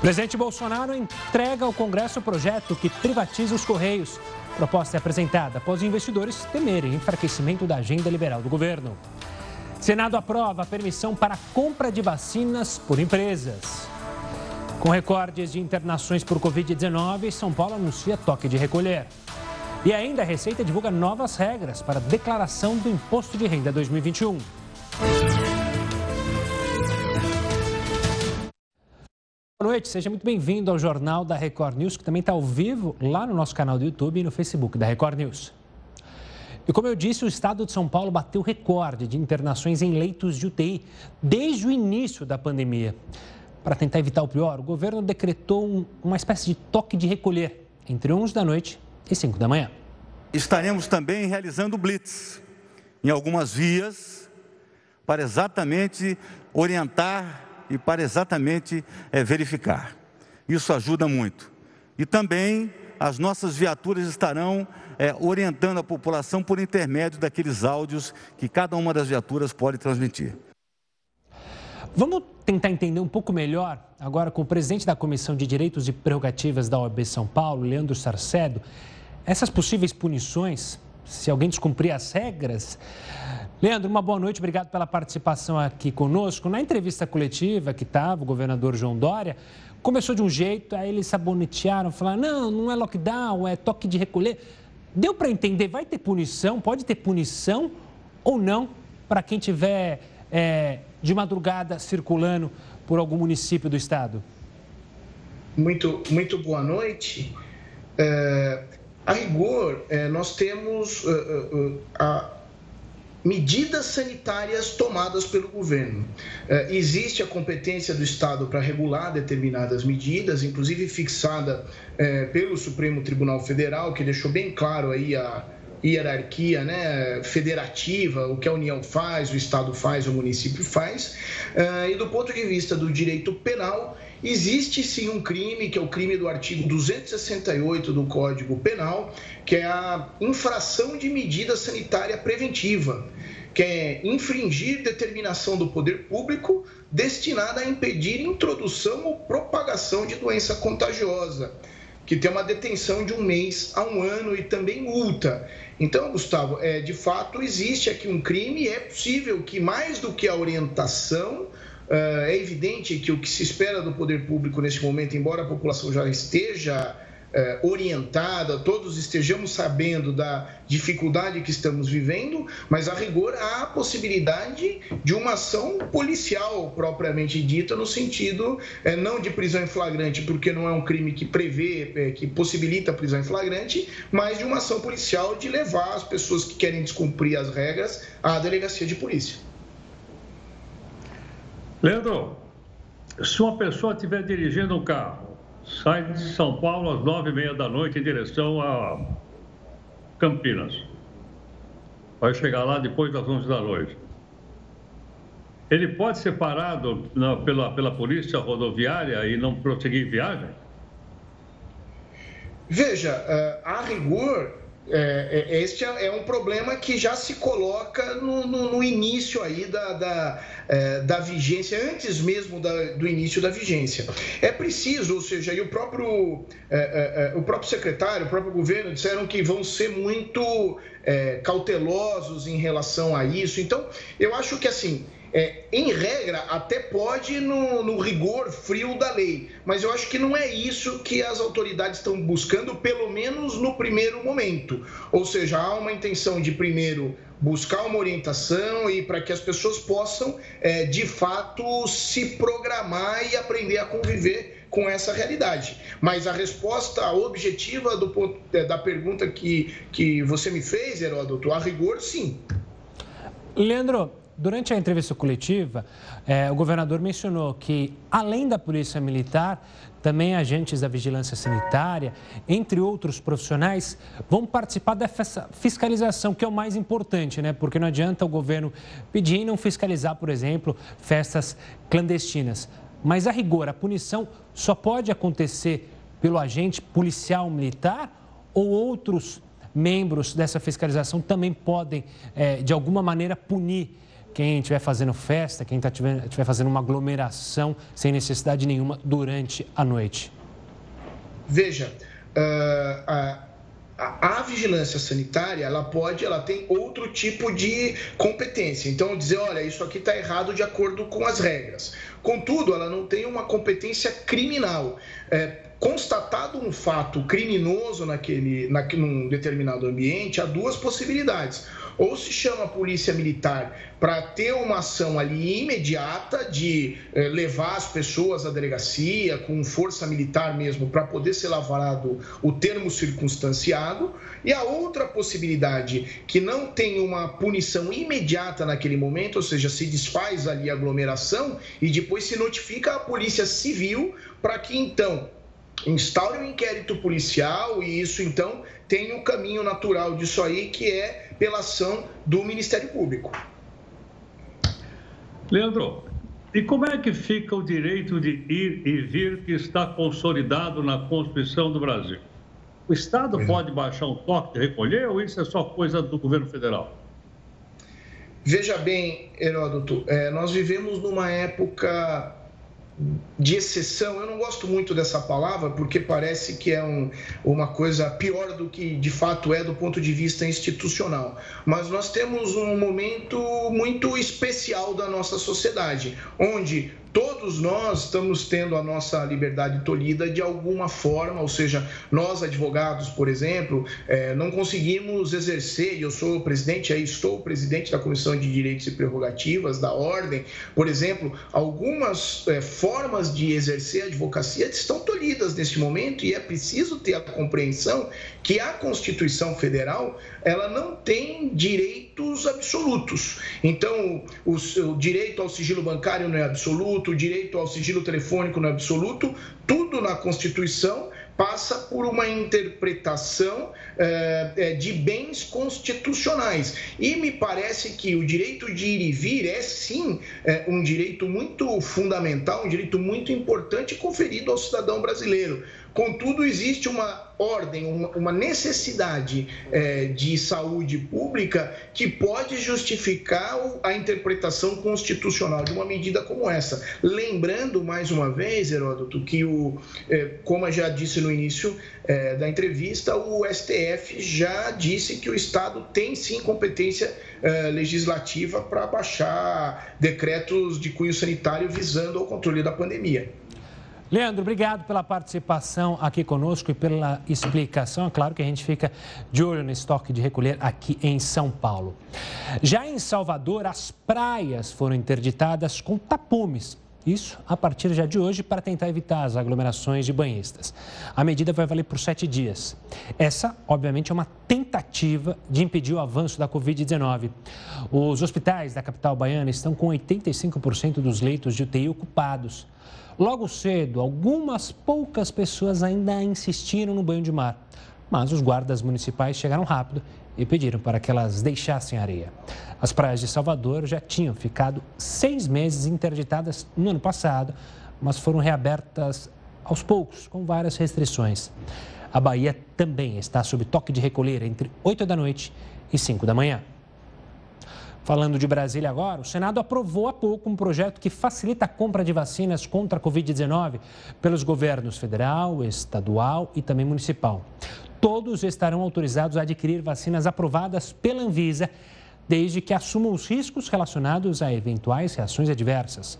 Presidente Bolsonaro entrega ao Congresso o projeto que privatiza os Correios. Proposta é apresentada após investidores temerem enfraquecimento da agenda liberal do governo. Senado aprova a permissão para compra de vacinas por empresas. Com recordes de internações por Covid-19, São Paulo anuncia toque de recolher. E ainda a Receita divulga novas regras para declaração do Imposto de Renda 2021. Boa noite, seja muito bem-vindo ao Jornal da Record News, que também está ao vivo lá no nosso canal do YouTube e no Facebook da Record News. E como eu disse, o estado de São Paulo bateu recorde de internações em leitos de UTI desde o início da pandemia. Para tentar evitar o pior, o governo decretou um, uma espécie de toque de recolher entre 11 da noite e 5 da manhã. Estaremos também realizando blitz em algumas vias para exatamente orientar e para exatamente é, verificar. Isso ajuda muito. E também as nossas viaturas estarão é, orientando a população por intermédio daqueles áudios que cada uma das viaturas pode transmitir. Vamos tentar entender um pouco melhor agora com o presidente da Comissão de Direitos e Prerrogativas da OAB São Paulo, Leandro Sarcedo, essas possíveis punições, se alguém descumprir as regras, Leandro, uma boa noite, obrigado pela participação aqui conosco. Na entrevista coletiva que estava o governador João Dória, começou de um jeito, aí eles sabonetearam, falaram: não, não é lockdown, é toque de recolher. Deu para entender, vai ter punição, pode ter punição ou não para quem tiver é, de madrugada circulando por algum município do estado? Muito, muito boa noite. É, a rigor, é, nós temos uh, a medidas sanitárias tomadas pelo governo. Existe a competência do Estado para regular determinadas medidas, inclusive fixada pelo Supremo Tribunal Federal, que deixou bem claro aí a hierarquia né, federativa, o que a União faz, o Estado faz, o município faz. E do ponto de vista do direito penal, Existe sim um crime, que é o crime do artigo 268 do Código Penal, que é a infração de medida sanitária preventiva, que é infringir determinação do poder público destinada a impedir introdução ou propagação de doença contagiosa, que tem uma detenção de um mês a um ano e também multa. Então, Gustavo, é, de fato existe aqui um crime e é possível que mais do que a orientação é evidente que o que se espera do poder público neste momento, embora a população já esteja eh, orientada, todos estejamos sabendo da dificuldade que estamos vivendo, mas a rigor há a possibilidade de uma ação policial propriamente dita, no sentido eh, não de prisão em flagrante, porque não é um crime que prevê, eh, que possibilita a prisão em flagrante, mas de uma ação policial de levar as pessoas que querem descumprir as regras à delegacia de polícia. Leandro, se uma pessoa estiver dirigindo um carro, sai de São Paulo às nove e meia da noite em direção a Campinas, vai chegar lá depois das onze da noite. Ele pode ser parado na, pela, pela polícia rodoviária e não prosseguir viagem? Veja, eh, a rigor, é, é, este é, é um problema que já se coloca no, no, no início aí da, da, é, da vigência, antes mesmo da, do início da vigência. É preciso, ou seja, o próprio, é, é, o próprio secretário, o próprio governo disseram que vão ser muito cautelosos em relação a isso. Então, eu acho que assim, é, em regra, até pode no, no, rigor frio da lei, mas eu acho que não é isso que as autoridades estão buscando, pelo menos no primeiro momento. Ou seja, há uma intenção de primeiro buscar uma orientação e para que as pessoas possam, é, de fato, se programar e aprender a conviver com essa realidade. Mas a resposta objetiva do é, da pergunta que, que você me fez, Heródoto, a rigor, sim. Leandro, Durante a entrevista coletiva, eh, o governador mencionou que, além da Polícia Militar, também agentes da Vigilância Sanitária, entre outros profissionais, vão participar dessa fiscalização, que é o mais importante, né? Porque não adianta o governo pedir e não fiscalizar, por exemplo, festas clandestinas. Mas, a rigor, a punição só pode acontecer pelo agente policial militar ou outros membros dessa fiscalização também podem, eh, de alguma maneira, punir quem estiver fazendo festa, quem tá estiver fazendo uma aglomeração sem necessidade nenhuma durante a noite? Veja, uh, a, a, a, vigilância sanitária, ela pode, ela tem outro tipo de competência. Então, dizer, olha, isso aqui está errado de acordo com as regras. Contudo, ela não tem uma competência criminal. É, constatado um fato criminoso naquele, naquele, num determinado ambiente, há duas possibilidades ou se chama a polícia militar para ter uma ação ali imediata de eh, levar as pessoas à delegacia com força militar mesmo para poder ser lavrado o termo circunstanciado. E a outra possibilidade que não tem uma punição imediata naquele momento, ou seja, se desfaz ali a aglomeração e depois se notifica a polícia civil para que então instaure um inquérito policial e isso então tem o um caminho natural disso aí que é pela ação do Ministério Público. Leandro, e como é que fica o direito de ir e vir que está consolidado na Constituição do Brasil? O Estado é. pode baixar um toque de recolher ou isso é só coisa do governo federal? Veja bem, Heródoto, é, nós vivemos numa época de exceção, eu não gosto muito dessa palavra porque parece que é um, uma coisa pior do que de fato é do ponto de vista institucional. Mas nós temos um momento muito especial da nossa sociedade, onde todos nós estamos tendo a nossa liberdade tolhida de alguma forma, ou seja, nós advogados, por exemplo, é, não conseguimos exercer, e eu sou presidente, aí estou presidente da Comissão de Direitos e Prerrogativas da Ordem, por exemplo, algumas é, formas de exercer a advocacia estão tolhidas neste momento e é preciso ter a compreensão que a Constituição Federal ela não tem direitos absolutos. Então, o, o direito ao sigilo bancário não é absoluto, o direito ao sigilo telefônico não é absoluto, tudo na Constituição passa por uma interpretação é, de bens constitucionais. E me parece que o direito de ir e vir é sim é, um direito muito fundamental, um direito muito importante conferido ao cidadão brasileiro. Contudo, existe uma ordem, uma necessidade é, de saúde pública que pode justificar a interpretação constitucional de uma medida como essa. Lembrando, mais uma vez, Heródoto, que, o, é, como eu já disse no início é, da entrevista, o STF já disse que o Estado tem sim competência legislativa para baixar decretos de cunho sanitário visando ao controle da pandemia. Leandro, obrigado pela participação aqui conosco e pela explicação. É claro que a gente fica de olho nesse toque de recolher aqui em São Paulo. Já em Salvador, as praias foram interditadas com tapumes. Isso a partir já de hoje para tentar evitar as aglomerações de banhistas. A medida vai valer por sete dias. Essa, obviamente, é uma tentativa de impedir o avanço da Covid-19. Os hospitais da capital baiana estão com 85% dos leitos de UTI ocupados. Logo cedo, algumas poucas pessoas ainda insistiram no banho de mar, mas os guardas municipais chegaram rápido e pediram para que elas deixassem a areia. As praias de Salvador já tinham ficado seis meses interditadas no ano passado, mas foram reabertas aos poucos, com várias restrições. A Bahia também está sob toque de recolher entre 8 da noite e 5 da manhã. Falando de Brasília agora, o Senado aprovou há pouco um projeto que facilita a compra de vacinas contra a Covid-19 pelos governos federal, estadual e também municipal. Todos estarão autorizados a adquirir vacinas aprovadas pela Anvisa, desde que assumam os riscos relacionados a eventuais reações adversas.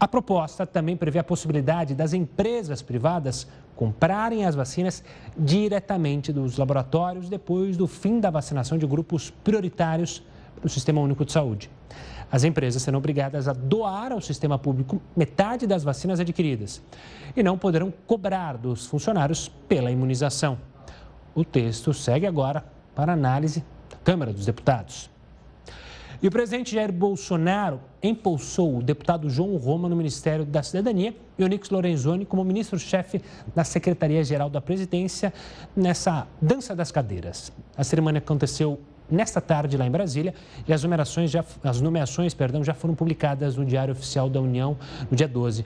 A proposta também prevê a possibilidade das empresas privadas comprarem as vacinas diretamente dos laboratórios depois do fim da vacinação de grupos prioritários no Sistema Único de Saúde. As empresas serão obrigadas a doar ao sistema público metade das vacinas adquiridas e não poderão cobrar dos funcionários pela imunização. O texto segue agora para análise da Câmara dos Deputados. E o presidente Jair Bolsonaro impulsou o deputado João Roma no Ministério da Cidadania e Onix Lorenzoni como ministro-chefe da Secretaria-Geral da Presidência nessa dança das cadeiras. A cerimônia aconteceu nesta tarde lá em Brasília e as nomeações já, as nomeações, perdão, já foram publicadas no Diário Oficial da União no dia 12.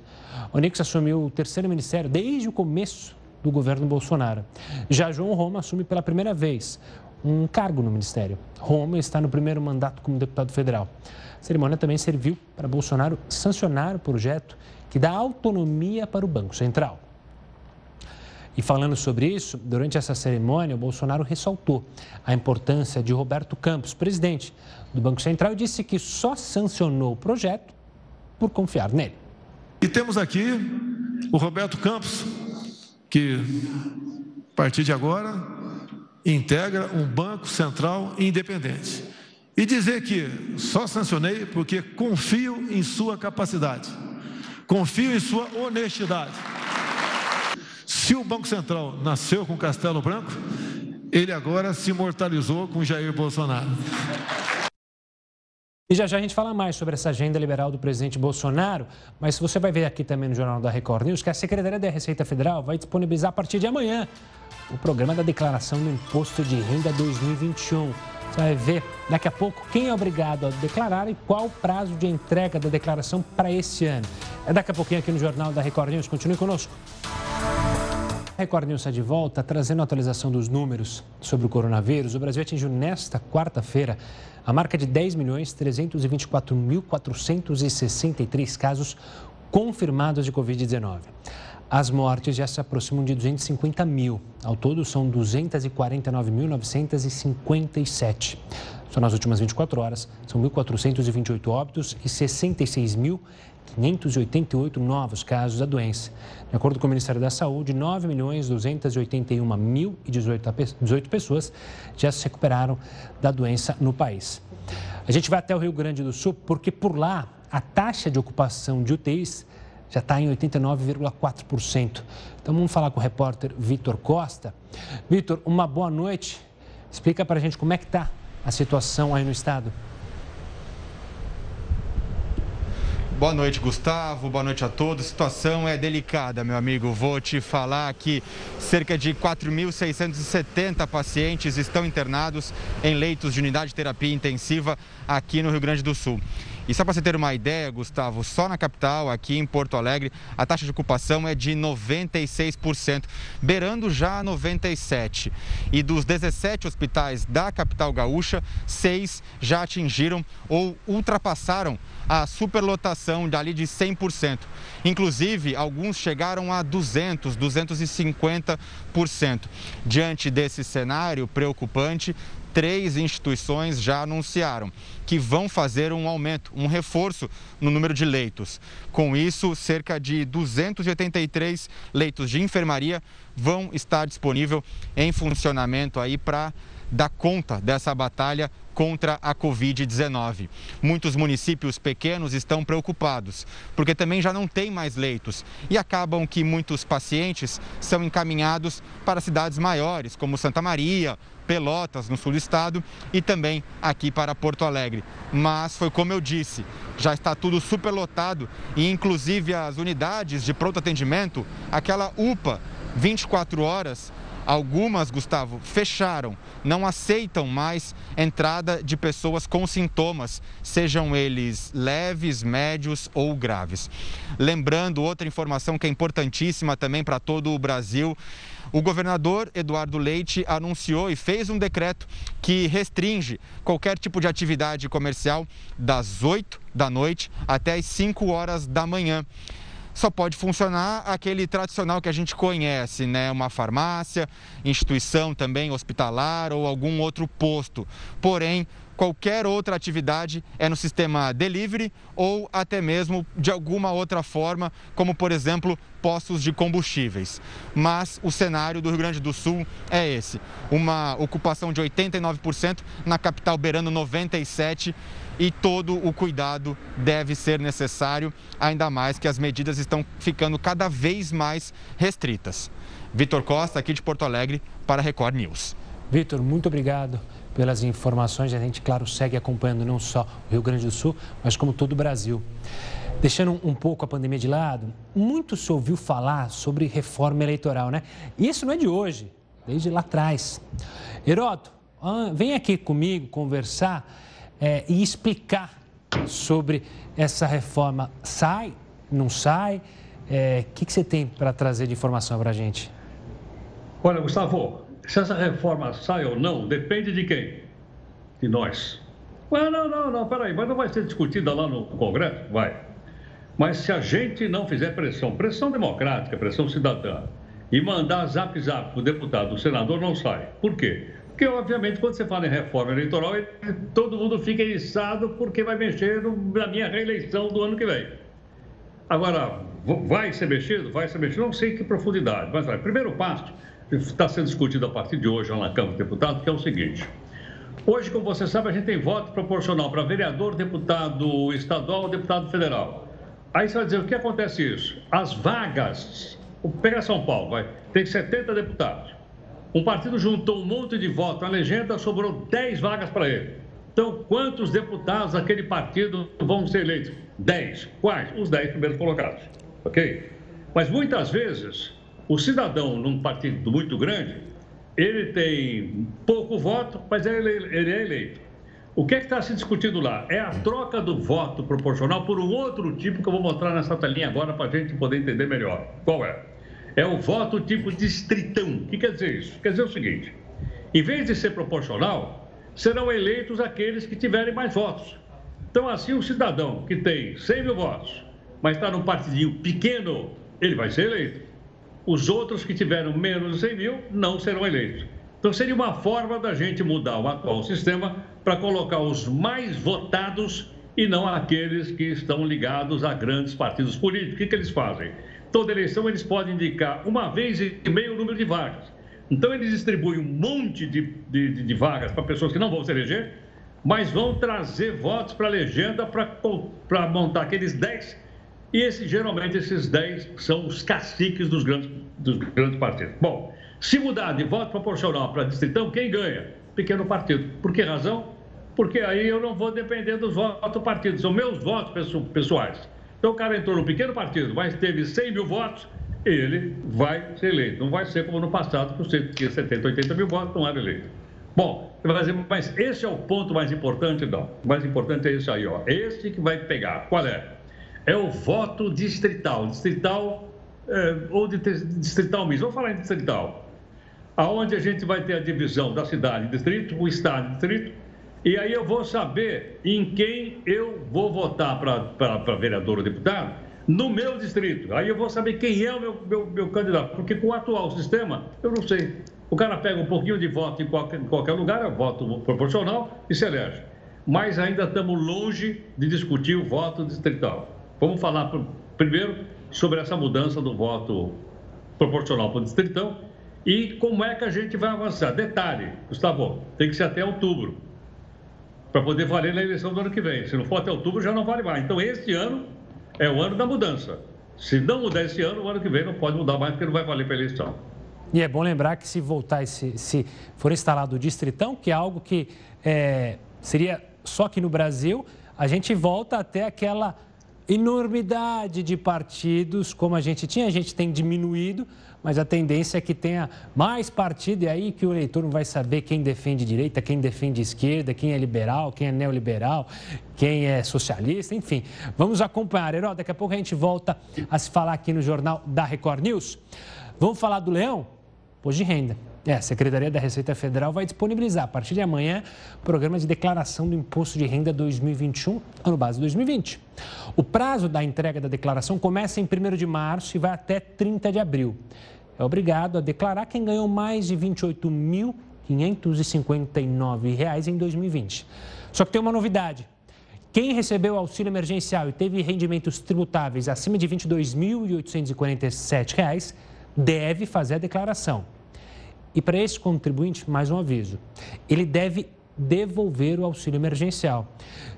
Onix assumiu o terceiro ministério desde o começo do governo Bolsonaro. Já João Roma assume pela primeira vez. um cargo no Ministério. Roma está no primeiro mandato como deputado federal. A cerimônia também serviu para Bolsonaro sancionar o projeto que dá autonomia para o Banco Central. E falando sobre isso, durante essa cerimônia, o Bolsonaro ressaltou a importância de Roberto Campos, presidente do Banco Central, e disse que só sancionou o projeto por confiar nele. E temos aqui o Roberto Campos, que a partir de agora integra um Banco Central independente. E dizer que só sancionei porque confio em sua capacidade, confio em sua honestidade. Se o Banco Central nasceu com Castelo Branco, ele agora se imortalizou com Jair Bolsonaro. E já já a gente fala mais sobre essa agenda liberal do presidente Bolsonaro, mas você vai ver aqui também no Jornal da Record News que a Secretaria da Receita Federal vai disponibilizar a partir de amanhã o programa da declaração do Imposto de Renda 2021. Você vai ver daqui a pouco quem é obrigado a declarar e qual o prazo de entrega da declaração para esse ano. É daqui a pouquinho aqui no Jornal da Record News. Continue conosco. Record News está de volta, trazendo a atualização dos números sobre o coronavírus. O Brasil atingiu nesta quarta-feira a marca de 10 milhões 324.463 casos confirmados de Covid-19. As mortes já se aproximam de 250 mil. Ao todo, são 249.957. Só nas últimas 24 horas, são 1.428 óbitos e 66.588 novos casos da doença. De acordo com o Ministério da Saúde, 9.281.018 pessoas já se recuperaram da doença no país. A gente vai até o Rio Grande do Sul porque por lá a taxa de ocupação de UTIs já está em 89,4%. Então vamos falar com o repórter Vitor Costa. Vitor, uma boa noite. Explica para a gente como é que está a situação aí no estado. Boa noite, Gustavo. Boa noite a todos. Situação é delicada, meu amigo. Vou te falar que cerca de 4.670 pacientes estão internados em leitos de unidade de terapia intensiva aqui no Rio Grande do Sul. E só para você ter uma ideia, Gustavo, só na capital, aqui em Porto Alegre, a taxa de ocupação é de 96%, beirando já 97%. E dos 17 hospitais da capital gaúcha, seis já atingiram ou ultrapassaram a superlotação dali de 100%. Inclusive, alguns chegaram a 200, 250%. Diante desse cenário preocupante, três instituições já anunciaram que vão fazer um aumento, um reforço no número de leitos. Com isso, cerca de 283 leitos de enfermaria vão estar disponíveis em funcionamento aí para dar conta dessa batalha contra a Covid-19. Muitos municípios pequenos estão preocupados, porque também já não tem mais leitos e acabam que muitos pacientes são encaminhados para cidades maiores, como Santa Maria, Pelotas, no sul do estado, e também aqui para Porto Alegre. Mas foi como eu disse, já está tudo superlotado e inclusive as unidades de pronto atendimento, aquela UPA 24 horas, Algumas, Gustavo, fecharam, não aceitam mais entrada de pessoas com sintomas, sejam eles leves, médios ou graves. Lembrando outra informação que é importantíssima também para todo o Brasil. O governador Eduardo Leite anunciou e fez um decreto que restringe qualquer tipo de atividade comercial das 8 da noite até as 5 horas da manhã só pode funcionar aquele tradicional que a gente conhece, né? Uma farmácia, instituição também hospitalar ou algum outro posto. Porém, qualquer outra atividade é no sistema delivery ou até mesmo de alguma outra forma, como por exemplo postos de combustíveis. Mas o cenário do Rio Grande do Sul é esse: uma ocupação de 89%, na capital beirando 97% e todo o cuidado deve ser necessário, ainda mais que as medidas estão ficando cada vez mais restritas. Vitor Costa, aqui de Porto Alegre, para Record News. Vitor, muito obrigado pelas informações. A gente, claro, segue acompanhando não só o Rio Grande do Sul, mas como todo o Brasil. Deixando um pouco a pandemia de lado, muito se ouviu falar sobre reforma eleitoral, né? E isso não é de hoje, desde lá atrás. Heroto, vem aqui comigo conversar é, e explicar sobre essa reforma. Sai? Não sai? O é, que, que você tem para trazer de informação para a gente? Olha, Gustavo, se essa reforma sai ou não, depende de quem? De nós. Não, não, não, não, peraí, mas não vai ser discutida lá no Congresso? Vai. Mas se a gente não fizer pressão, pressão democrática, pressão cidadã, e mandar zap zap para o deputado, o senador, não sai. Por quê? Porque, obviamente, quando você fala em reforma eleitoral, todo mundo fica eriçado porque vai mexer na minha reeleição do ano que vem. Agora, vai ser mexido? Vai ser mexido? Não sei que profundidade, mas vai. Primeiro passo está sendo discutido a partir de hoje na Câmara dos Deputados, que é o seguinte. Hoje, como você sabe, a gente tem voto proporcional para vereador, deputado estadual, deputado federal. Aí você vai dizer, o que acontece isso? As vagas, pega São Paulo, vai, tem 70 deputados. Um partido juntou um monte de votos na legenda, sobrou 10 vagas para ele. Então, quantos deputados daquele partido vão ser eleitos? 10. Quais? Os 10 primeiros colocados. Ok? Mas muitas vezes, o cidadão num partido muito grande, ele tem pouco voto, mas ele, ele é eleito. O que é está se discutindo lá? É a troca do voto proporcional por um outro tipo que eu vou mostrar nessa telinha agora para a gente poder entender melhor. Qual é? É o voto tipo distritão. O que quer dizer isso? Quer dizer o seguinte: em vez de ser proporcional, serão eleitos aqueles que tiverem mais votos. Então, assim, o cidadão que tem 100 mil votos, mas está num partidinho pequeno, ele vai ser eleito. Os outros que tiveram menos de 100 mil não serão eleitos. Então, seria uma forma da gente mudar o atual sistema para colocar os mais votados e não aqueles que estão ligados a grandes partidos políticos. O que, que eles fazem? Toda eleição eles podem indicar uma vez e meio o número de vagas. Então, eles distribuem um monte de, de, de vagas para pessoas que não vão se eleger, mas vão trazer votos para a legenda para montar aqueles 10. E esse, geralmente esses 10 são os caciques dos grandes, dos grandes partidos. Bom, se mudar de voto proporcional para distritão, quem ganha? Pequeno partido. Por que razão? Porque aí eu não vou depender dos votos do partido, são meus votos pessoais. Então o cara entrou no pequeno partido, mas teve 100 mil votos, ele vai ser eleito. Não vai ser como no passado, tinha 70, 80 mil votos, não era eleito. Bom, mas esse é o ponto mais importante? Não. O mais importante é esse aí, ó. Esse que vai pegar. Qual é? É o voto distrital. Distrital é, ou de, distrital mesmo. Vamos falar em distrital aonde a gente vai ter a divisão da cidade distrito, o estado distrito, e aí eu vou saber em quem eu vou votar para vereador ou deputado no meu distrito. Aí eu vou saber quem é o meu, meu, meu, candidato, porque com o atual sistema eu não sei. O cara pega um pouquinho de voto em qualquer, em qualquer lugar, é voto proporcional e se elege. Mas ainda estamos longe de discutir o voto distrital. Vamos falar primeiro sobre essa mudança do voto proporcional para o distritão e como é que a gente vai avançar? Detalhe, Gustavo, tem que ser até outubro, para poder valer na eleição do ano que vem. Se não for até outubro, já não vale mais. Então, este ano é o ano da mudança. Se não mudar esse ano, o ano que vem não pode mudar mais, porque não vai valer para a eleição. E é bom lembrar que se voltar, se, se for instalado o distritão, que é algo que é, seria só que no Brasil, a gente volta até aquela enormidade de partidos como a gente tinha, a gente tem diminuído, mas a tendência é que tenha mais partido e aí que o eleitor não vai saber quem defende direita, quem defende esquerda, quem é liberal, quem é neoliberal, quem é socialista, enfim. Vamos acompanhar. Herói, daqui a pouco a gente volta a se falar aqui no Jornal da Record News. Vamos falar do leão? Hoje de renda. É, a Secretaria da Receita Federal vai disponibilizar a partir de amanhã o programa de declaração do Imposto de Renda 2021, ano base 2020. O prazo da entrega da declaração começa em 1 de março e vai até 30 de abril. É obrigado a declarar quem ganhou mais de R$ 28.559 em 2020. Só que tem uma novidade. Quem recebeu auxílio emergencial e teve rendimentos tributáveis acima de R$ 22.847 deve fazer a declaração. E para esse contribuinte, mais um aviso: ele deve devolver o auxílio emergencial.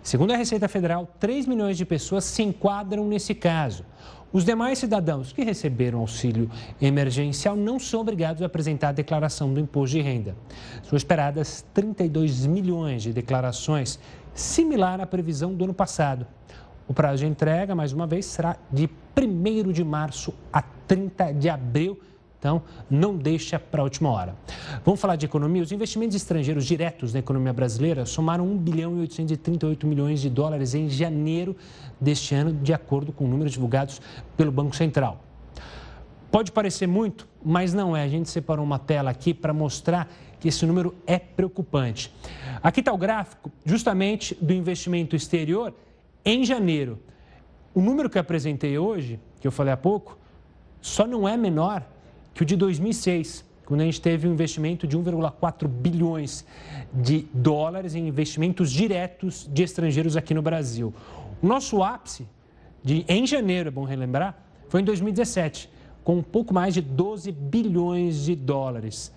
Segundo a Receita Federal, 3 milhões de pessoas se enquadram nesse caso. Os demais cidadãos que receberam auxílio emergencial não são obrigados a apresentar a declaração do imposto de renda. São esperadas 32 milhões de declarações, similar à previsão do ano passado. O prazo de entrega, mais uma vez, será de 1 de março a 30 de abril então, não deixa para a última hora. Vamos falar de economia? Os investimentos estrangeiros diretos na economia brasileira somaram 1 bilhão e 838 milhões de dólares em janeiro deste ano, de acordo com números divulgados pelo Banco Central. Pode parecer muito mas não é. A gente separou uma tela aqui para mostrar que esse número é preocupante. Aqui está o gráfico justamente do investimento exterior em janeiro. O número que apresentei hoje, que eu falei há pouco, só não é menor que o de 2006, quando a gente teve um investimento de 1,4 bilhões de dólares em investimentos diretos de estrangeiros aqui no Brasil. O nosso ápice de, em janeiro, é bom relembrar, foi em 2017, com um pouco mais de 12 bilhões de dólares.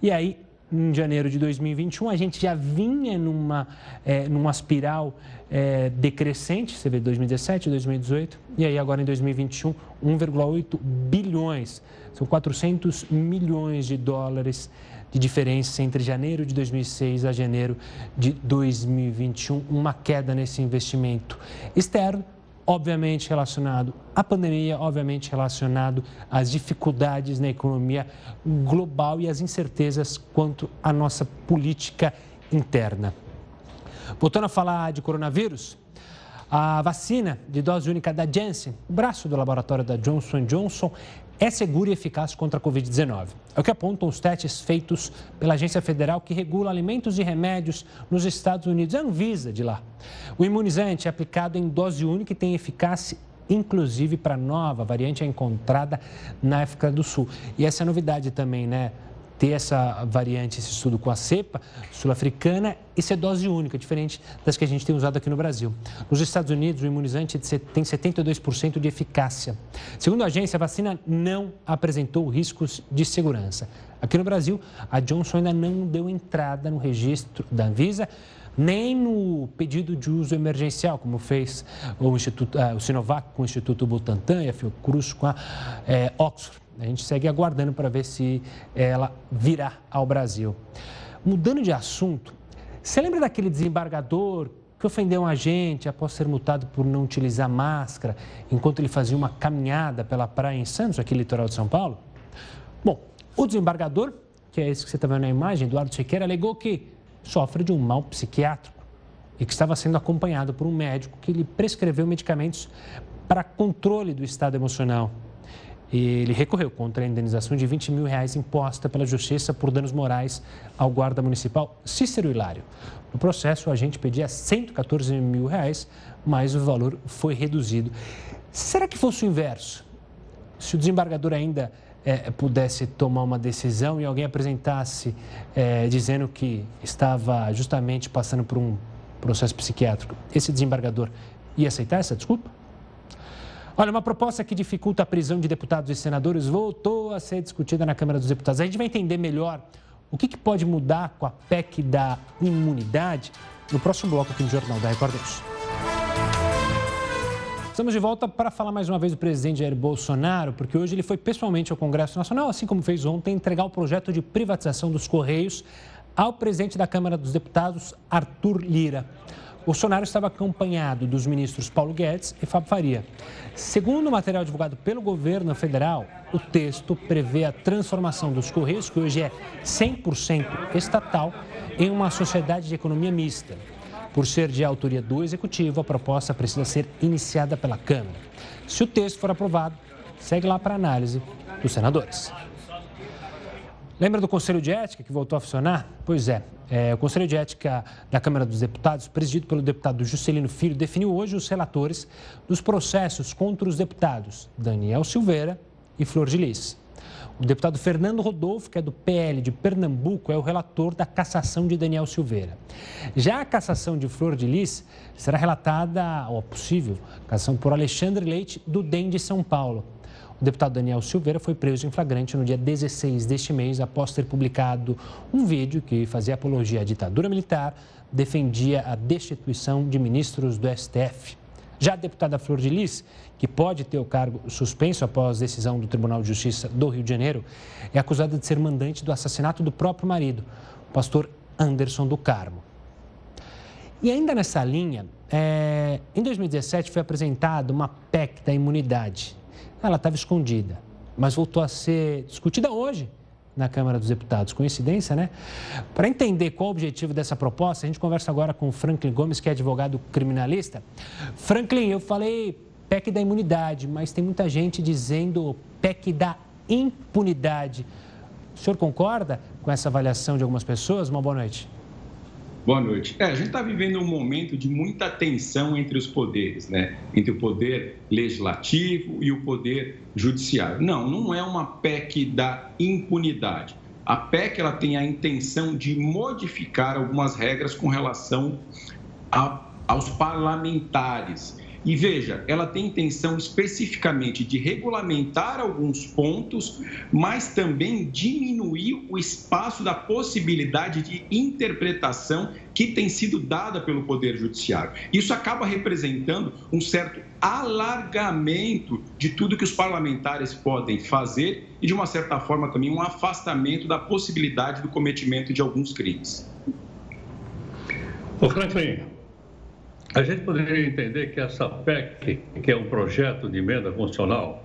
E aí, em janeiro de 2021, a gente já vinha numa, é, numa espiral é, decrescente, você vê 2017, 2018, e aí agora em 2021, 1,8 bilhões. São 400 milhões de dólares de diferença entre janeiro de 2006 a janeiro de 2021, uma queda nesse investimento externo obviamente relacionado à pandemia, obviamente relacionado às dificuldades na economia global e às incertezas quanto à nossa política interna. Voltando a falar de coronavírus, a vacina de dose única da Janssen, braço do laboratório da Johnson Johnson, é segura e eficaz contra a Covid-19. É o que apontam os testes feitos pela Agência Federal que regula alimentos e remédios nos Estados Unidos, é a Anvisa de lá. O imunizante é aplicado em dose única e tem eficácia inclusive para a nova variante encontrada na África do Sul. E essa é novidade também, né? Ter essa variante, esse estudo com a cepa sul-africana e ser dose única, diferente das que a gente tem usado aqui no Brasil. Nos Estados Unidos, o imunizante tem 72% de eficácia. Segundo a agência, a vacina não apresentou riscos de segurança. Aqui no Brasil, a Johnson ainda não deu entrada no registro da Anvisa nem no pedido de uso emergencial, como fez o, Instituto, uh, o Sinovac com o Instituto Butantan e a Fiocruz com a eh, Oxford. A gente segue aguardando para ver se ela virá ao Brasil. Mudando de assunto, você lembra daquele desembargador que ofendeu um agente após ser multado por não utilizar máscara enquanto ele fazia uma caminhada pela praia em Santos, aqui litoral de São Paulo? Bom, o desembargador, que é esse que você está vendo na imagem, Eduardo Sequeira, alegou que sofre de um mal psiquiátrico e que estava sendo acompanhado por um médico que lhe prescreveu medicamentos para controle do estado emocional. Ele recorreu contra a indenização de 20 mil reais imposta pela Justiça por danos morais ao guarda municipal Cícero Hilário. No processo, o agente pedia 114 mil reais, mas o valor foi reduzido. Será que fosse o inverso? Se o desembargador ainda é, pudesse tomar uma decisão e alguém apresentasse é, dizendo que estava justamente passando por um processo psiquiátrico, esse desembargador ia aceitar essa desculpa? Olha, uma proposta que dificulta a prisão de deputados e senadores voltou a ser discutida na Câmara dos Deputados. A gente vai entender melhor o que, que pode mudar com a PEC da imunidade no próximo bloco aqui no Jornal da Record News. Estamos de volta para falar mais uma vez do presidente Jair Bolsonaro, porque hoje ele foi pessoalmente ao Congresso Nacional, assim como fez ontem, entregar o projeto de privatização dos Correios ao presidente da Câmara dos Deputados, Arthur Lira. Bolsonaro estava acompanhado dos ministros Paulo Guedes e Fábio Faria. Segundo o material divulgado pelo governo federal, o texto prevê a transformação dos Correios, que hoje é 100% estatal, em uma sociedade de economia mista. Por ser de autoria do Executivo, a proposta precisa ser iniciada pela Câmara. Se o texto for aprovado, segue lá para análise dos senadores. Lembra do Conselho de Ética que voltou a funcionar? Pois é, é, o Conselho de Ética da Câmara dos Deputados, presidido pelo deputado Juscelino Filho, definiu hoje os relatores dos processos contra os deputados Daniel Silveira e Flor de Lis. O deputado Fernando Rodolfo, que é do PL de Pernambuco, é o relator da cassação de Daniel Silveira. Já a cassação de Flor de Lis será relatada, ou possível, cassação por Alexandre Leite, do DEM de São Paulo. O deputado Daniel Silveira foi preso em flagrante no dia 16 deste mês, após ter publicado um vídeo que fazia apologia à ditadura militar, defendia a destituição de ministros do STF. Já a deputada Flor de Lis, que pode ter o cargo suspenso após decisão do Tribunal de Justiça do Rio de Janeiro, é acusada de ser mandante do assassinato do próprio marido, o pastor Anderson do Carmo. E ainda nessa linha, é, em 2017 foi apresentada uma PEC da imunidade, ela estava escondida, mas voltou a ser discutida hoje na Câmara dos Deputados. Coincidência, né? Para entender qual o objetivo dessa proposta, a gente conversa agora com Franklin Gomes, que é advogado criminalista. Franklin, eu falei PEC da imunidade, mas tem muita gente dizendo PEC da impunidade. O senhor concorda com essa avaliação de algumas pessoas? Uma boa noite. Boa noite. É, a gente está vivendo um momento de muita tensão entre os poderes, né? Entre o poder legislativo e o poder judiciário. Não, não é uma PEC da impunidade. A PEC ela tem a intenção de modificar algumas regras com relação a, aos parlamentares. E veja, ela tem intenção especificamente de regulamentar alguns pontos, mas também diminuir o espaço da possibilidade de interpretação que tem sido dada pelo Poder Judiciário. Isso acaba representando um certo alargamento de tudo que os parlamentares podem fazer e, de uma certa forma, também um afastamento da possibilidade do cometimento de alguns crimes. Ô, Franklin, a gente poderia entender que essa PEC, que é um projeto de emenda constitucional,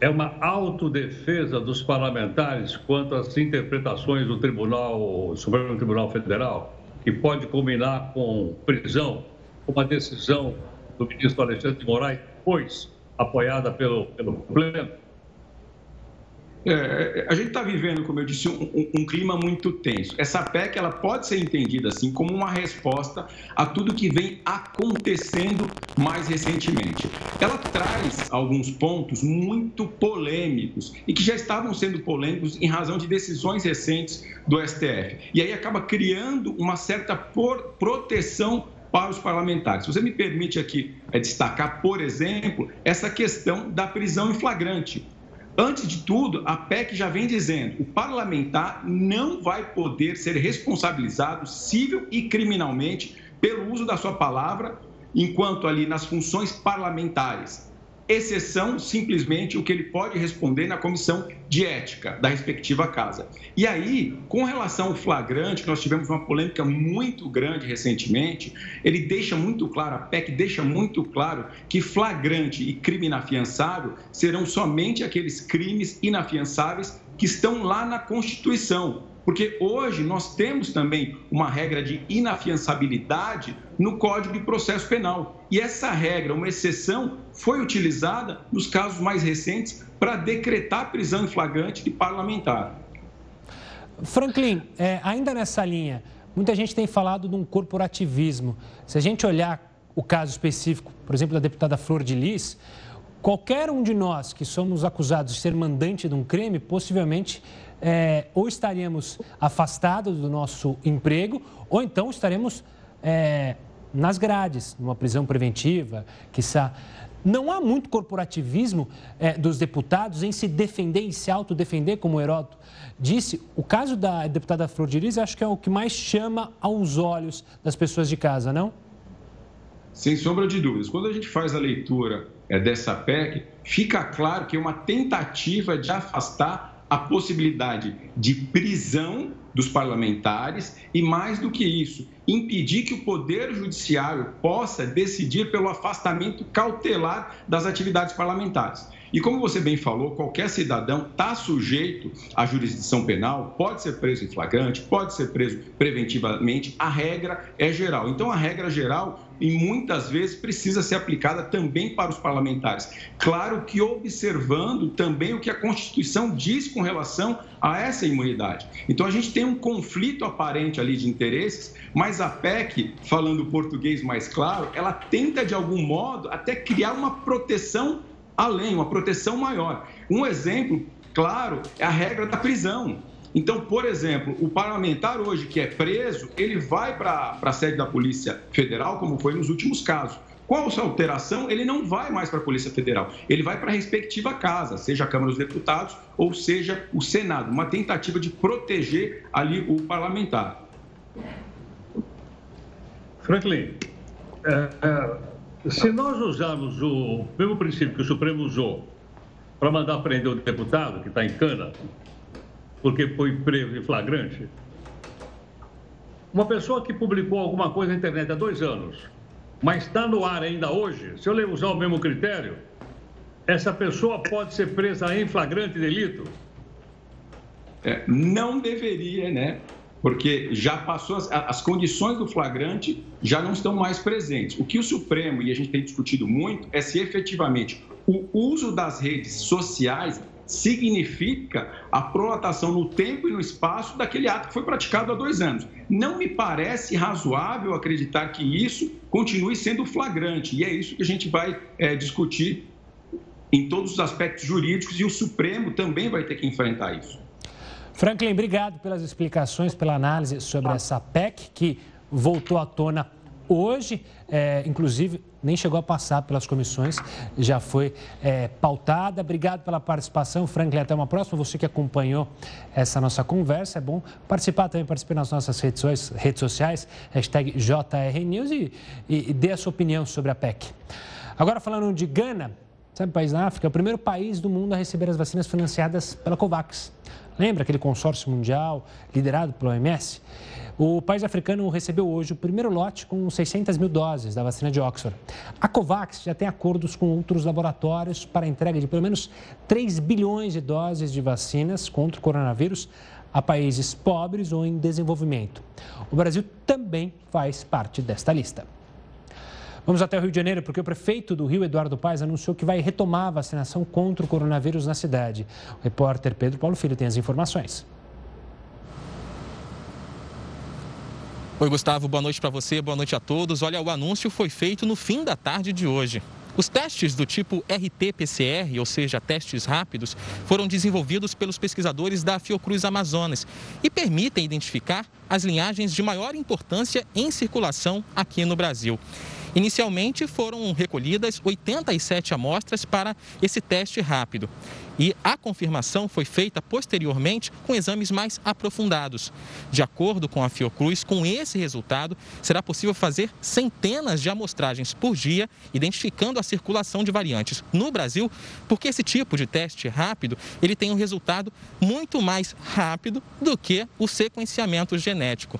é uma autodefesa dos parlamentares quanto às interpretações do Tribunal, Supremo Tribunal Federal, que pode combinar com prisão, uma decisão do ministro Alexandre de Moraes, depois apoiada pelo, pelo pleno é, a gente está vivendo, como eu disse, um, um, um, clima muito tenso. Essa PEC ela pode ser entendida assim como uma resposta a tudo que vem acontecendo mais recentemente. Ela traz alguns pontos muito polêmicos e que já estavam sendo polêmicos em razão de decisões recentes do STF. E aí acaba criando uma certa por, proteção para os parlamentares. Se você me permite aqui é, destacar, por exemplo, essa questão da prisão em flagrante. Antes de tudo, a PEC já vem dizendo: o parlamentar não vai poder ser responsabilizado civil e criminalmente pelo uso da sua palavra enquanto ali nas funções parlamentares exceção simplesmente o que ele pode responder na comissão de ética da respectiva casa. E aí, com relação ao flagrante, que nós tivemos uma polêmica muito grande recentemente, ele deixa muito claro, a PEC deixa muito claro que flagrante e crime inafiançável serão somente aqueles crimes inafiançáveis que estão lá na Constituição porque hoje nós temos também uma regra de inafiançabilidade no Código de Processo Penal. E essa regra, uma exceção, foi utilizada nos casos mais recentes para decretar prisão em flagrante de parlamentar. Franklin, é, ainda nessa linha, muita gente tem falado de um corporativismo. Se a gente olhar o caso específico, por exemplo, da deputada Flor de Lis, qualquer um de nós que somos acusados de ser mandante de um crime, possivelmente é, ou estaríamos afastados do nosso emprego, ou então estaremos é, nas grades, numa prisão preventiva, quiçá. Não há muito corporativismo é, dos deputados em se defender e se autodefender, como o Heródoto disse. O caso da deputada Flor de Lis, acho que é o que mais chama aos olhos das pessoas de casa, não? Sem sombra de dúvidas. Quando a gente faz a leitura dessa PEC, fica claro que é uma tentativa de afastar a possibilidade de prisão dos parlamentares e, mais do que isso, impedir que o Poder Judiciário possa decidir pelo afastamento cautelar das atividades parlamentares. E como você bem falou, qualquer cidadão está sujeito à jurisdição penal, pode ser preso em flagrante, pode ser preso preventivamente, a regra é geral. Então, a regra geral, e muitas vezes, precisa ser aplicada também para os parlamentares. Claro que observando também o que a Constituição diz com relação a essa imunidade. Então, a gente tem um conflito aparente ali de interesses, mas a PEC, falando português mais claro, ela tenta, de algum modo, até criar uma proteção além, uma proteção maior. Um exemplo claro é a regra da prisão. Então, por exemplo, o parlamentar hoje que é preso, ele vai para a sede da Polícia Federal, como foi nos últimos casos. Qual essa alteração? Ele não vai mais para a Polícia Federal, ele vai para a respectiva casa, seja a Câmara dos Deputados ou seja o Senado, uma tentativa de proteger ali o parlamentar. Franklin, é, é se nós usarmos o mesmo princípio que o Supremo usou para mandar prender o deputado que está em cana, porque foi preso em flagrante, uma pessoa que publicou alguma coisa na internet há dois anos, mas está no ar ainda hoje, se eu usar o mesmo critério, essa pessoa pode ser presa em flagrante delito? É, não deveria, né? Porque já passou, as, as, condições do flagrante já não estão mais presentes. O que o Supremo, e a gente tem discutido muito, é se efetivamente o uso das redes sociais significa a prolatação no tempo e no espaço daquele ato que foi praticado há dois anos. Não me parece razoável acreditar que isso continue sendo flagrante, e é isso que a gente vai é, discutir em todos os aspectos jurídicos, e o Supremo também vai ter que enfrentar isso. Franklin, obrigado pelas explicações, pela análise sobre essa PEC que voltou à tona hoje, é, inclusive nem chegou a passar pelas comissões, já foi é, pautada. Obrigado pela participação, Franklin. Até uma próxima. Você que acompanhou essa nossa conversa, é bom participar também, participar nas nossas redes, redes sociais, hashtag JRNews e, e, e dê a sua opinião sobre a PEC. Agora falando de Gana, sabe, país da África, é o primeiro país do mundo a receber as vacinas financiadas pela COVAX. Lembra aquele consórcio mundial liderado pela OMS? O país africano recebeu hoje o primeiro lote com 600 mil doses da vacina de Oxford. A COVAX já tem acordos com outros laboratórios para a entrega de pelo menos 3 bilhões de doses de vacinas contra o coronavírus a países pobres ou em desenvolvimento. O Brasil também faz parte desta lista. Vamos até o Rio de Janeiro, porque o prefeito do Rio, Eduardo Paes, anunciou que vai retomar a vacinação contra o coronavírus na cidade. O repórter Pedro Paulo Filho tem as informações. Oi, Gustavo, boa noite para você, boa noite a todos. Olha, o anúncio foi feito no fim da tarde de hoje. Os testes do tipo RT-PCR, ou seja, testes rápidos, foram desenvolvidos pelos pesquisadores da Fiocruz Amazonas e permitem identificar as linhagens de maior importância em circulação aqui no Brasil. Inicialmente foram recolhidas 87 amostras para esse teste rápido. E a confirmação foi feita posteriormente com exames mais aprofundados. De acordo com a Fiocruz, com esse resultado, será possível fazer centenas de amostragens por dia, identificando a circulação de variantes no Brasil, porque esse tipo de teste rápido, ele tem um resultado muito mais rápido do que o sequenciamento genético.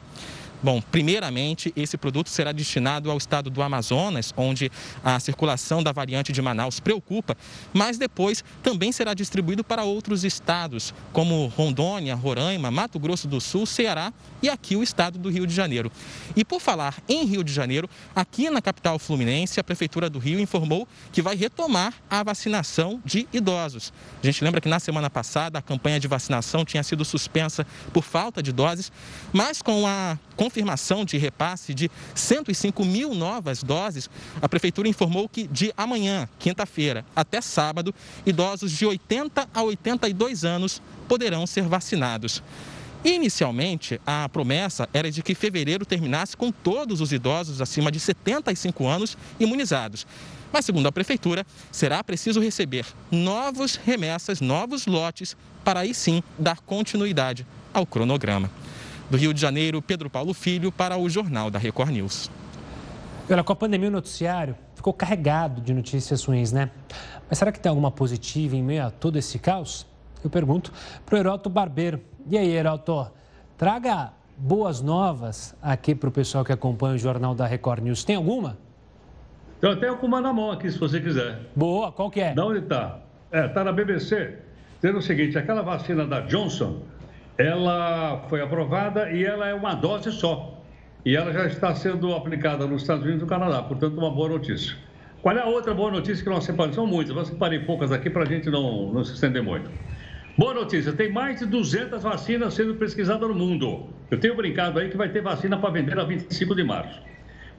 Bom, primeiramente, esse produto será destinado ao estado do Amazonas, onde a circulação da variante de Manaus preocupa, mas depois também será distribuído para outros estados, como Rondônia, Roraima, Mato Grosso do Sul, Ceará e aqui o estado do Rio de Janeiro. E por falar em Rio de Janeiro, aqui na capital fluminense, a Prefeitura do Rio informou que vai retomar a vacinação de idosos. A gente lembra que na semana passada a campanha de vacinação tinha sido suspensa por falta de doses, mas com a confirmação de repasse de 105 mil novas doses, a Prefeitura informou que de amanhã, quinta-feira, até sábado, idosos de 80 a 82 anos poderão ser vacinados. Inicialmente, a promessa era de que fevereiro terminasse com todos os idosos acima de 75 anos imunizados. Mas, segundo a Prefeitura, será preciso receber novos remessas, novos lotes, para aí sim dar continuidade ao cronograma. Do Rio de Janeiro, Pedro Paulo Filho, para o Jornal da Record News. Olha, com a pandemia, o noticiário ficou carregado de notícias ruins, né? Mas será que tem alguma positiva em meio a todo esse caos? Eu pergunto para o Heroto Barbeiro. E aí, Heroto, traga boas novas aqui para o pessoal que acompanha o Jornal da Record News. Tem alguma? Eu tenho uma na mão aqui, se você quiser. Boa, qual que é? Da onde está? É, está na BBC. Dizendo o seguinte, aquela vacina da Johnson ela foi aprovada e ela é uma dose só. E ela já está sendo aplicada nos Estados Unidos e no Canadá, portanto, uma boa notícia. Qual é a outra boa notícia que nós separamos? São muitas, nós separei poucas aqui para a gente não, não se estender muito. Boa notícia, tem mais de 200 vacinas sendo pesquisadas no mundo. Eu tenho brincado aí que vai ter vacina para vender a 25 de março.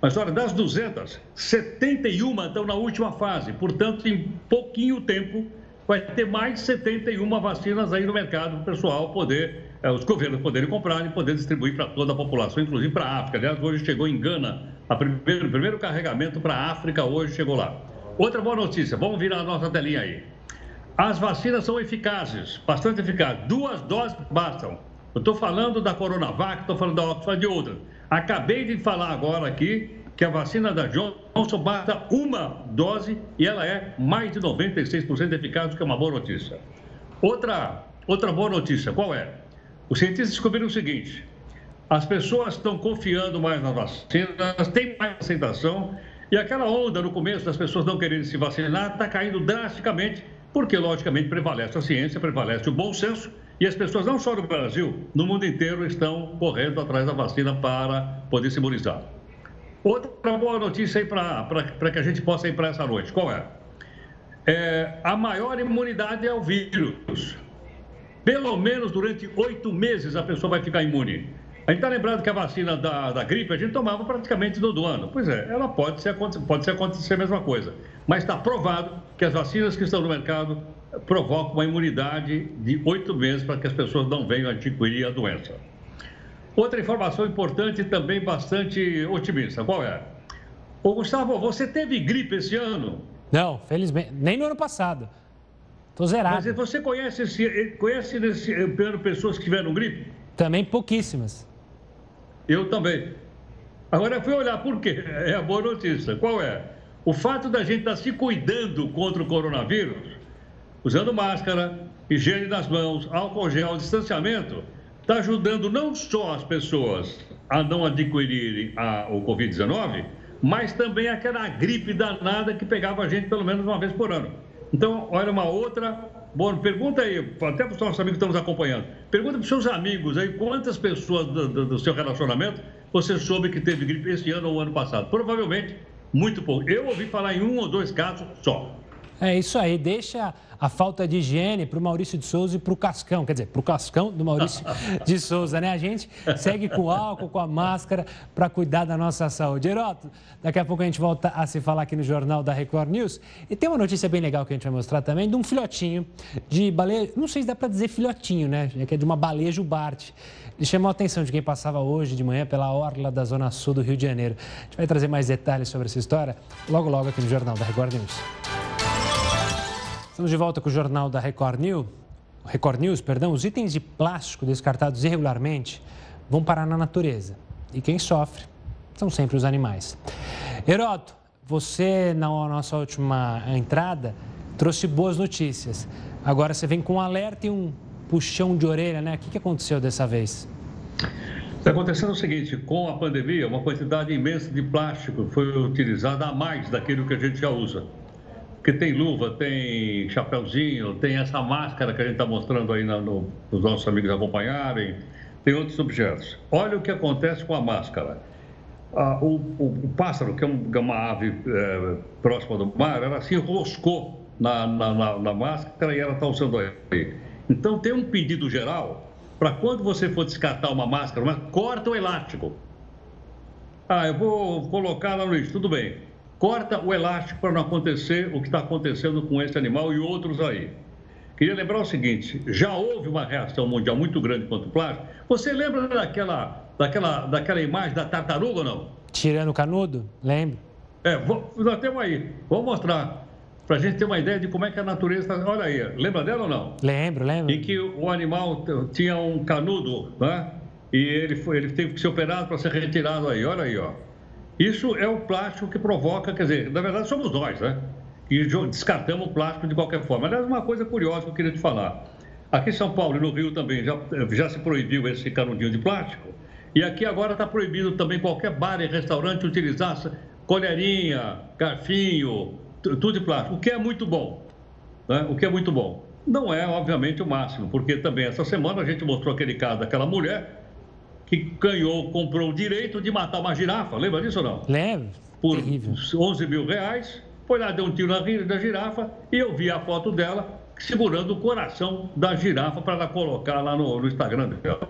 Mas olha, das 200, 71 estão na última fase, portanto, em pouquinho tempo vai ter mais de 71 vacinas aí no mercado para o pessoal poder, os governos poderem comprar e poder distribuir para toda a população, inclusive para a África. Aliás, hoje chegou em Gana, a primeiro, o primeiro carregamento para a África hoje chegou lá. Outra boa notícia, vamos virar a nossa telinha aí. As vacinas são eficazes, bastante eficazes. Duas doses bastam. Eu estou falando da Coronavac, estou falando da Oxford e outras. Acabei de falar agora aqui que a vacina da Johnson basta uma dose e ela é mais de 96% eficaz, o que é uma boa notícia. Outra, outra boa notícia, qual é? Os cientistas descobriram o seguinte: as pessoas estão confiando mais nas vacinas, têm mais aceitação, e aquela onda no começo das pessoas não querendo se vacinar está caindo drasticamente, porque, logicamente, prevalece a ciência, prevalece o bom senso, e as pessoas, não só no Brasil, no mundo inteiro, estão correndo atrás da vacina para poder se imunizar. Outra boa notícia aí para que a gente possa ir para essa noite. Qual é? é, a maior imunidade é o vírus. Pelo menos durante oito meses a pessoa vai ficar imune. A gente está lembrando que a vacina da, da gripe a gente tomava praticamente todo ano. Pois é, ela pode ser, pode ser acontecer a mesma coisa. Mas está provado que as vacinas que estão no mercado provocam uma imunidade de oito meses para que as pessoas não venham adquirir a doença. Outra informação importante e também bastante otimista. Qual é? Ô, Gustavo, você teve gripe esse ano? Não, felizmente. Nem no ano passado. Estou zerado. Mas você conhece, esse, conhece nesse ano pessoas que tiveram gripe? Também pouquíssimas. Eu também. Agora eu fui olhar por quê? É a boa notícia. Qual é? O fato da gente estar tá se cuidando contra o coronavírus, usando máscara, higiene das mãos, álcool gel, distanciamento, está ajudando não só as pessoas a não adquirirem a, o Covid-19, mas também aquela gripe danada que pegava a gente pelo menos uma vez por ano. Então, olha uma outra. Bom, pergunta aí, até para os nossos amigos que estão nos acompanhando, pergunta para os seus amigos aí quantas pessoas do, do, do seu relacionamento você soube que teve gripe esse ano ou ano passado. Provavelmente, muito pouco. Eu ouvi falar em um ou dois casos só. É isso aí, deixa a falta de higiene para o Maurício de Souza e para o Cascão, quer dizer, para o Cascão do Maurício de Souza, né? A gente segue com o álcool, com a máscara para cuidar da nossa saúde. Heroto, daqui a pouco a gente volta a se falar aqui no Jornal da Record News. E tem uma notícia bem legal que a gente vai mostrar também de um filhotinho de baleia, não sei se dá para dizer filhotinho, né? É que é de uma baleia jubarte. Ele chamou a atenção de quem passava hoje de manhã pela orla da Zona Sul do Rio de Janeiro. A gente vai trazer mais detalhes sobre essa história logo, logo aqui no Jornal da Record News. Estamos de volta com o jornal da Record News. Record News, perdão, os itens de plástico descartados irregularmente vão parar na natureza. E quem sofre são sempre os animais. Heroto, você, na nossa última entrada, trouxe boas notícias. Agora você vem com um alerta e um puxão de orelha, né? O que aconteceu dessa vez? Está acontecendo o seguinte: com a pandemia, uma quantidade imensa de plástico foi utilizada a mais daquilo que a gente já usa. Porque tem luva, tem chapéuzinho, tem essa máscara que a gente está mostrando aí para os nossos amigos acompanharem, tem outros objetos. Olha o que acontece com a máscara. Ah, o, o, o, pássaro, é, que é uma ave é, próxima do mar, ela se enroscou na, na, na, na máscara e ela está usando aí. Então tem um pedido geral para quando você for descartar uma máscara, mas corta o elástico. Ah, eu vou colocar lá no lixo, tudo bem corta o elástico para não acontecer o que está acontecendo com esse animal e outros aí. Queria lembrar o seguinte: já houve uma reação mundial muito grande contra o plástico. Você lembra daquela, daquela, daquela imagem da tartaruga ou não? Tirando o canudo? Lembro. É, vou, nós temos aí. Vamos mostrar para a gente ter uma ideia de como é que a natureza está. Olha aí, lembra dela ou não? Lembro, lembro. Em que o animal tinha um canudo, né? E ele, foi, ele teve que ser operado para ser retirado aí. Olha aí, ó. Isso é o plástico que provoca, quer dizer, na verdade somos nós, né? E descartamos o plástico de qualquer forma. Aliás, uma coisa curiosa que eu queria te falar. Aqui em São Paulo e no Rio também já, já se proibiu esse canudinho de plástico. E aqui agora está proibido também qualquer bar e restaurante utilizar colherinha, garfinho, tudo de plástico, o que é muito bom. Né? O que é muito bom. Não é, obviamente, o máximo, porque também essa semana a gente mostrou aquele caso daquela mulher que ganhou, comprou o direito de matar uma girafa. Lembra disso ou não? Lembro. Por Terrível. 11 mil reais. Foi lá, deu um tiro na da girafa e eu vi a foto dela segurando o coração da girafa para ela colocar lá no, no Instagram dela.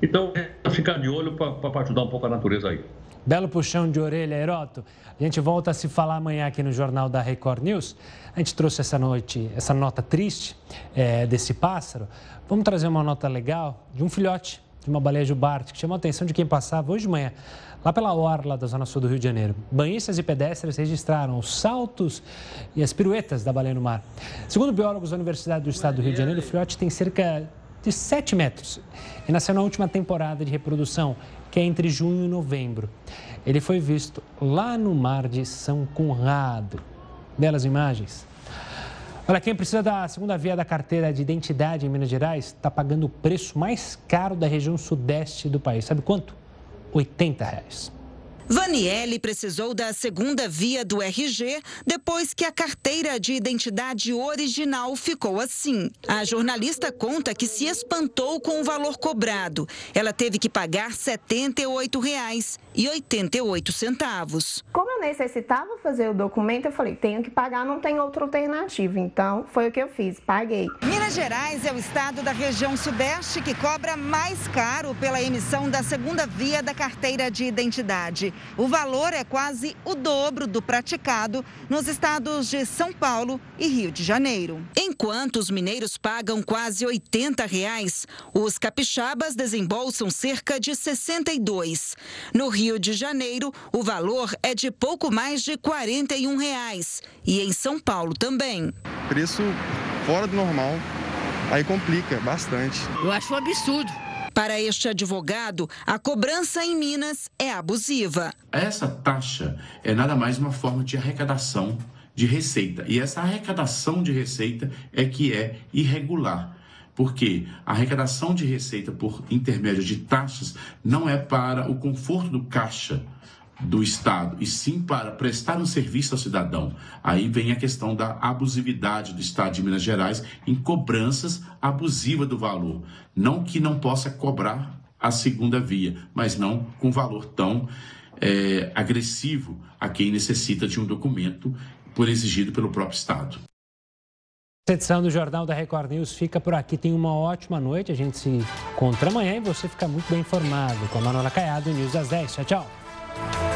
Então, ficar de olho para ajudar um pouco a natureza aí. Belo puxão de orelha, Heroto. A gente volta a se falar amanhã aqui no Jornal da Record News. A gente trouxe essa noite, essa nota triste é, desse pássaro. Vamos trazer uma nota legal de um filhote de uma baleia jubarte, que chamou a atenção de quem passava hoje de manhã, lá pela orla da zona sul do Rio de Janeiro. Banhistas e pedestres registraram os saltos e as piruetas da baleia no mar. Segundo biólogos da Universidade do Estado do Rio de Janeiro, o filhote tem cerca de 7 metros e nasceu na última temporada de reprodução, que é entre junho e novembro. Ele foi visto lá no mar de São Conrado. Belas imagens. Olha, quem precisa da segunda via da carteira de identidade em Minas Gerais está pagando o preço mais caro da região sudeste do país. Sabe quanto? 80 reais. Vaniele precisou da segunda via do RG depois que a carteira de identidade original ficou assim. A jornalista conta que se espantou com o valor cobrado. Ela teve que pagar 78 reais 1,88. Como eu necessitava fazer o documento, eu falei, tenho que pagar, não tem outra alternativa. Então, foi o que eu fiz, paguei. Minas Gerais é o estado da região sudeste que cobra mais caro pela emissão da segunda via da carteira de identidade. O valor é quase o dobro do praticado nos estados de São Paulo e Rio de Janeiro. Enquanto os mineiros pagam quase 80 reais, os capixabas desembolsam cerca de 62. No Rio de Janeiro, o valor é de pouco mais de 41 reais. E em São Paulo também. Preço fora do normal, aí complica bastante. Eu acho um absurdo. Para este advogado, a cobrança em Minas é abusiva. Essa taxa é nada mais uma forma de arrecadação de receita. E essa arrecadação de receita é que é irregular. Porque a arrecadação de receita por intermédio de taxas não é para o conforto do caixa do Estado, e sim para prestar um serviço ao cidadão. Aí vem a questão da abusividade do Estado de Minas Gerais em cobranças abusivas do valor. Não que não possa cobrar a segunda via, mas não com valor tão é, agressivo a quem necessita de um documento por exigido pelo próprio Estado. Essa edição do Jornal da Record News fica por aqui. Tenha uma ótima noite. A gente se encontra amanhã e você fica muito bem informado com a Manuela Caiado, News às 10. Tchau, tchau.